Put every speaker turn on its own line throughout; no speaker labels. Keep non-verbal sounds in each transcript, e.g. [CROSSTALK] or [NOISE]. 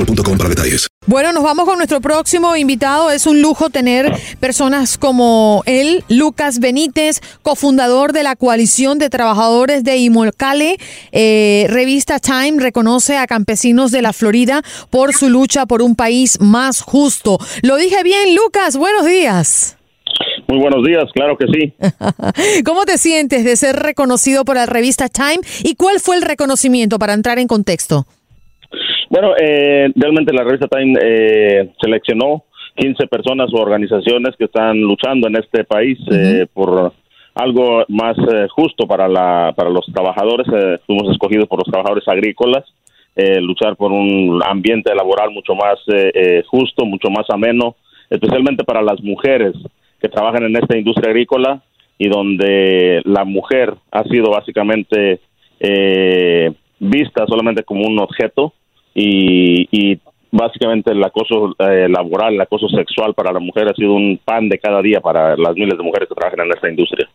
boostmobile.com para detalles.
Bueno, nos vamos con nuestro próximo invitado. Es un lujo tener personas como él, Lucas Benítez, cofundador de la coalición de trabajadores de Imolcale. Eh, revista Time reconoce a campesinos de la Florida por su lucha por un país más justo. Lo dije bien, Lucas. Buenos días.
Muy buenos días, claro que sí. [LAUGHS]
¿Cómo te sientes de ser reconocido por la revista Time y cuál fue el reconocimiento para entrar en contexto?
Bueno, eh, realmente la revista Time eh, seleccionó 15 personas o organizaciones que están luchando en este país eh, por algo más eh, justo para la para los trabajadores. Eh, fuimos escogidos por los trabajadores agrícolas, eh, luchar por un ambiente laboral mucho más justo, mucho más ameno, especialmente para las mujeres que trabajan en esta industria agrícola y donde la mujer ha sido básicamente eh, vista solamente como un objeto y, y básicamente el acoso eh, laboral, el acoso sexual para la mujer ha sido un pan de cada día para las miles de mujeres que trabajan en esta industria.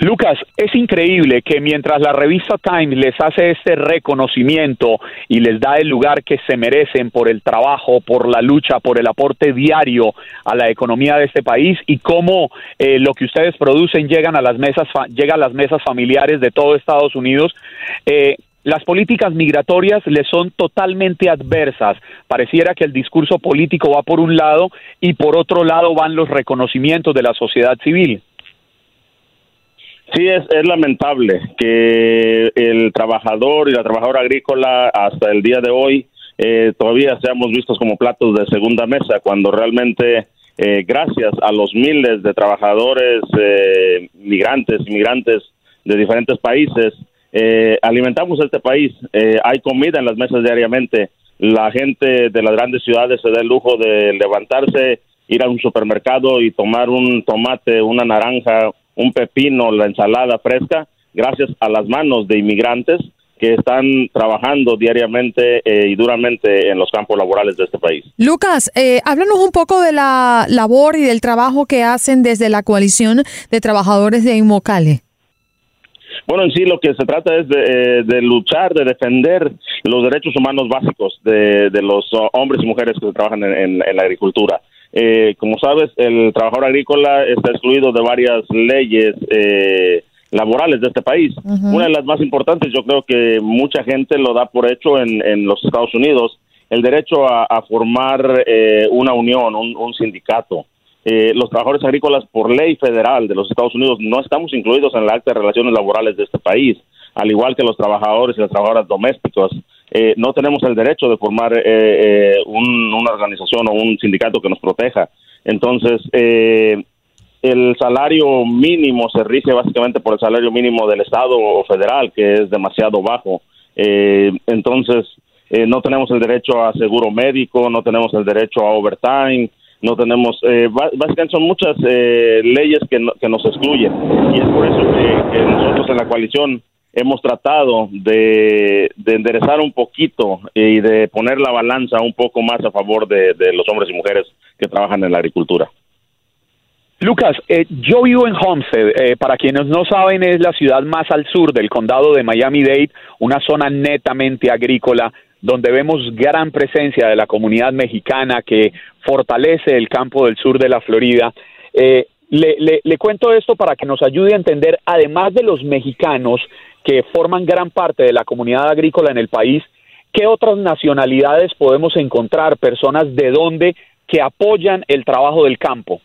Lucas, es increíble que mientras la revista Time les hace este reconocimiento y les da el lugar que se merecen por el trabajo, por la lucha, por el aporte diario a la economía de este país y cómo eh, lo que ustedes producen llegan a las mesas llega a las mesas familiares de todo Estados Unidos, eh, las políticas migratorias le son totalmente adversas. Pareciera que el discurso político va por un lado y por otro lado van los reconocimientos de la sociedad civil.
Sí, es, es lamentable que el trabajador y la trabajadora agrícola hasta el día de hoy eh, todavía seamos vistos como platos de segunda mesa, cuando realmente eh, gracias a los miles de trabajadores eh, migrantes, inmigrantes de diferentes países, eh, alimentamos este país, eh, hay comida en las mesas diariamente, la gente de las grandes ciudades se da el lujo de levantarse, ir a un supermercado y tomar un tomate, una naranja, un pepino, la ensalada fresca, gracias a las manos de inmigrantes que están trabajando diariamente eh, y duramente en los campos laborales de este país.
Lucas, eh, háblanos un poco de la labor y del trabajo que hacen desde la coalición de trabajadores de Imocale.
Bueno, en sí lo que se trata es de, eh, de luchar, de defender los derechos humanos básicos de, de los oh, hombres y mujeres que trabajan en, en- en la agricultura. Eh, como sabes, el trabajador agrícola está excluido de varias leyes eh, laborales de este país. Una de las más importantes, yo creo que mucha gente lo da por hecho en, en los Estados Unidos, el derecho a, a formar eh, una unión, un, un sindicato. Eh, los trabajadores agrícolas por ley federal de los Estados Unidos no estamos incluidos en la acta de relaciones laborales de este país, al igual que los trabajadores y las trabajadoras domésticos eh, no tenemos el derecho de formar eh, eh, un- una organización o un sindicato que nos proteja. Entonces, eh, el salario mínimo se rige básicamente por el salario mínimo del Estado o federal, que es demasiado bajo. Eh, entonces, no tenemos el derecho a seguro médico, no tenemos el derecho a overtime, no tenemos, eh, básicamente son muchas eh, leyes que, no- que nos excluyen. Y es por eso que, nosotros en la coalición hemos tratado de, de enderezar un poquito y de poner la balanza un poco más a favor de, de los hombres y mujeres que trabajan en la agricultura.
Lucas, eh, yo vivo en Homestead. eh, para quienes no saben, es la ciudad más al sur del condado de Miami-Dade, una zona netamente agrícola donde vemos gran presencia de la comunidad mexicana que fortalece el campo del sur de la Florida. Eh, le, le- cuento esto para que nos ayude a entender, además de los mexicanos que forman gran parte de la comunidad agrícola en el país, ¿qué otras nacionalidades podemos encontrar, personas de dónde que apoyan el trabajo del campo?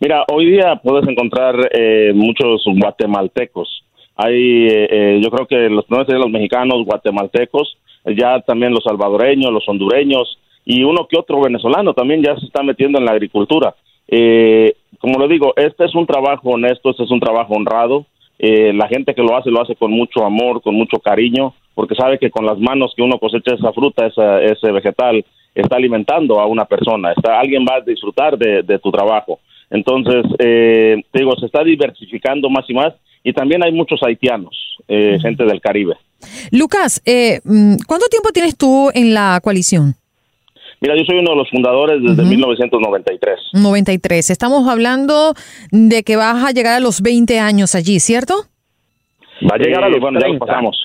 Mira, hoy día puedes encontrar eh, muchos guatemaltecos. Hay, eh, eh, yo creo que los, no sé, los mexicanos, guatemaltecos, ya también los salvadoreños, los hondureños y uno que otro venezolano también ya se está metiendo en la agricultura. Eh, como le digo, este es un trabajo honesto, este es un trabajo honrado. Eh, la gente que lo hace lo hace con mucho amor, con mucho cariño, porque sabe que con las manos que uno cosecha esa fruta, esa, ese vegetal, está alimentando a una persona. Está, alguien va a disfrutar de, de tu trabajo. Entonces, eh, te digo, se está diversificando más y más y también hay muchos haitianos, eh, gente del Caribe.
Lucas, eh, mm, ¿cuánto tiempo tienes tú en la coalición?
Mira, yo soy uno de los fundadores desde 1993.
93. Estamos hablando de que vas a llegar a los 20 años allí, ¿cierto?
Va a llegar a
Eh,
los
bueno, ya lo
30.
pasamos.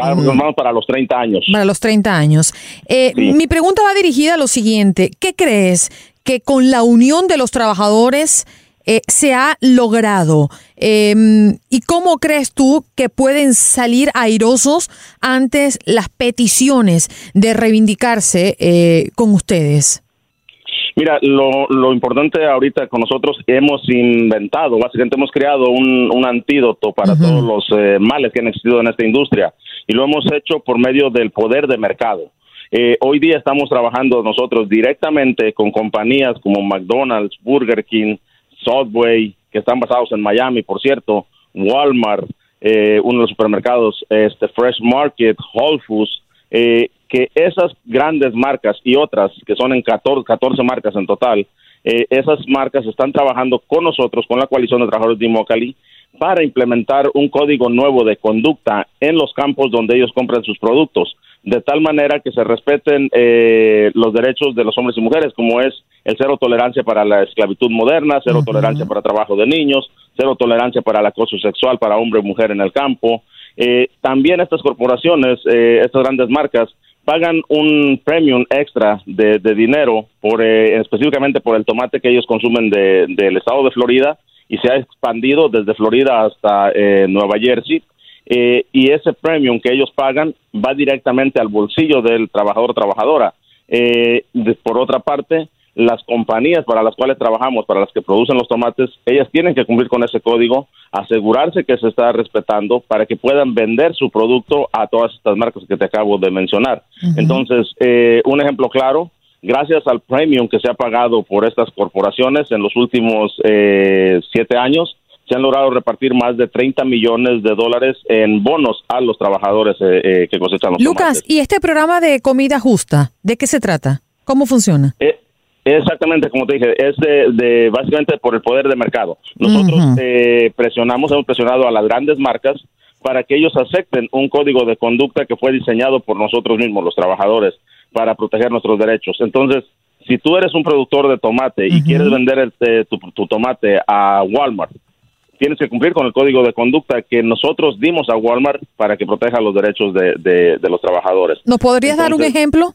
Va- Vamos para los 30 años.
Para los 30 años. Eh, Mi pregunta va dirigida a lo siguiente. ¿Qué crees que con la unión de los trabajadores eh, se ha logrado? Eh, ¿Y cómo crees tú que pueden salir airosos antes las peticiones de reivindicarse eh, con ustedes?
Mira, lo, lo importante ahorita con nosotros hemos inventado, básicamente hemos creado un, un antídoto para todos los eh, males que han existido en esta industria y lo hemos hecho por medio del poder de mercado. Eh, hoy día estamos trabajando nosotros directamente con compañías como McDonald's, Burger King, Subway, que están basados en Miami, por cierto, Walmart, eh, uno de los supermercados, este Fresh Market, Whole Foods, eh, que esas grandes marcas y otras, que son en 14, 14 marcas en total, eh, esas marcas están trabajando con nosotros, con la coalición de trabajadores de Imocali, para implementar un código nuevo de conducta en los campos donde ellos compran sus productos, de tal manera que se respeten eh, los derechos de los hombres y mujeres, como es el cero tolerancia para la esclavitud moderna, cero tolerancia para trabajo de niños, cero tolerancia para el acoso sexual para hombre y mujer en el campo. Eh, también estas corporaciones, eh, estas grandes marcas, pagan un premium extra de, de dinero por eh, específicamente por el tomate que ellos consumen de- del estado de Florida y se ha expandido desde Florida hasta eh, Nueva Jersey eh, y ese premium que ellos pagan va directamente al bolsillo del trabajador o trabajadora. Eh, de- por otra parte, las compañías para las cuales trabajamos, para las que producen los tomates, ellas tienen que cumplir con ese código, asegurarse que se está respetando para que puedan vender su producto a todas estas marcas que te acabo de mencionar. Entonces, eh, un ejemplo claro, gracias al premium que se ha pagado por estas corporaciones en los últimos eh, siete años, se han logrado repartir más de 30 millones de dólares en bonos a los trabajadores eh, eh, que cosechan los
Lucas, ¿y este programa de comida justa, de qué se trata? ¿Cómo funciona?
Eh, Exactamente, como te dije, es de, de- básicamente por el poder de mercado. Nosotros eh, presionamos, hemos presionado a las grandes marcas para que ellos acepten un código de conducta que fue diseñado por nosotros mismos, los trabajadores, para proteger nuestros derechos. Entonces, si tú eres un productor de tomate y quieres vender el- tu, tu tomate a Walmart, tienes que cumplir con el código de conducta que nosotros dimos a Walmart para que proteja los derechos de, de- de los trabajadores.
¿Nos podrías dar un ejemplo?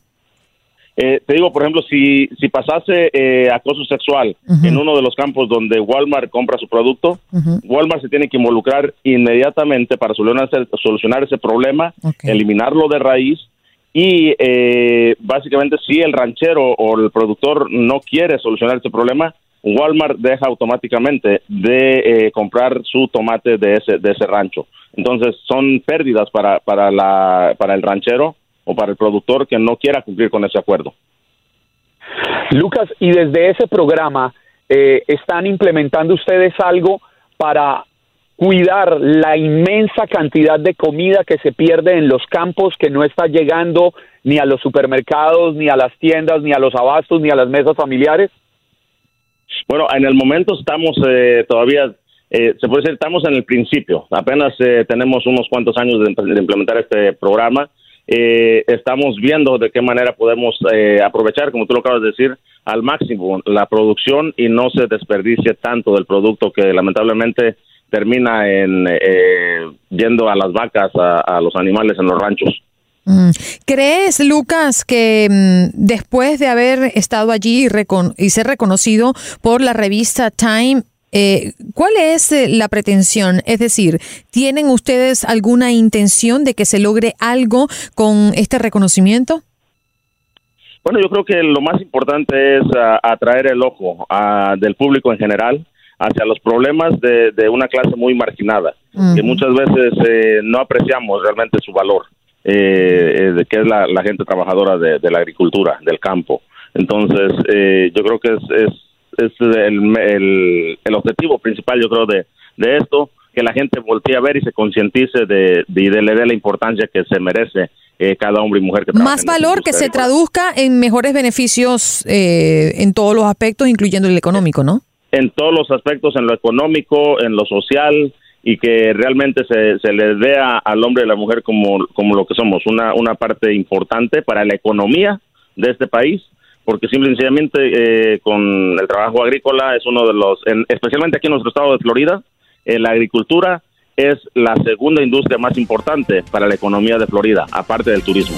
eh, te digo, por ejemplo, si, si pasase eh, acoso sexual en uno de los campos donde Walmart compra su producto, Walmart se tiene que involucrar inmediatamente para solucionar, solucionar ese problema, eliminarlo de raíz y eh, básicamente si el ranchero o el productor no quiere solucionar ese problema, Walmart deja automáticamente de eh, comprar su tomate de ese, de ese rancho. Entonces son pérdidas para, para, la, para el ranchero o para el productor que no quiera cumplir con ese acuerdo.
Lucas, y desde ese programa eh, están implementando ustedes algo para cuidar la inmensa cantidad de comida que se pierde en los campos, que no está llegando ni a los supermercados, ni a las tiendas, ni a los abastos, ni a las mesas familiares?
Bueno, en el momento estamos eh, todavía, eh, se puede decir, estamos en el principio. Apenas eh, tenemos unos cuantos años de, implementar este programa. Eh, estamos viendo de qué manera podemos eh, aprovechar, como tú lo acabas de decir, al máximo la producción y no se desperdicie tanto del producto que lamentablemente termina en eh, yendo a las vacas, a los animales en los ranchos.
Mm. ¿Crees, Lucas, que mm, después de haber estado allí y, recon- y ser reconocido por la revista Time, eh, ¿cuál es eh, la pretensión? Es decir, ¿tienen ustedes alguna intención de que se logre algo con este reconocimiento?
Bueno, yo creo que lo más importante es ah, atraer el ojo ah, del público en general hacia los problemas de, de una clase muy marginada, que muchas veces eh, no apreciamos realmente su valor, eh, eh, de que es la, la gente trabajadora de, de la agricultura, del campo. Entonces, eh, yo creo que es, es, es el, el, el objetivo principal, yo creo, de, de esto, que la gente voltee a ver y se concientice de, y de le dé la importancia que se merece eh, cada hombre y mujer que trabaja
Más
en esta
valor que se traduzca en mejores beneficios eh, en todos los aspectos, incluyendo el económico, ¿no?
en todos los aspectos, en lo económico, en lo social, y que realmente se, se les vea al hombre y la mujer como, como lo que somos, una, una parte importante para la economía de este país, porque simple y sencillamente eh, con el trabajo agrícola es uno de los, en- especialmente aquí en nuestro estado de Florida, eh, la agricultura es la segunda industria más importante para la economía de Florida, aparte del turismo.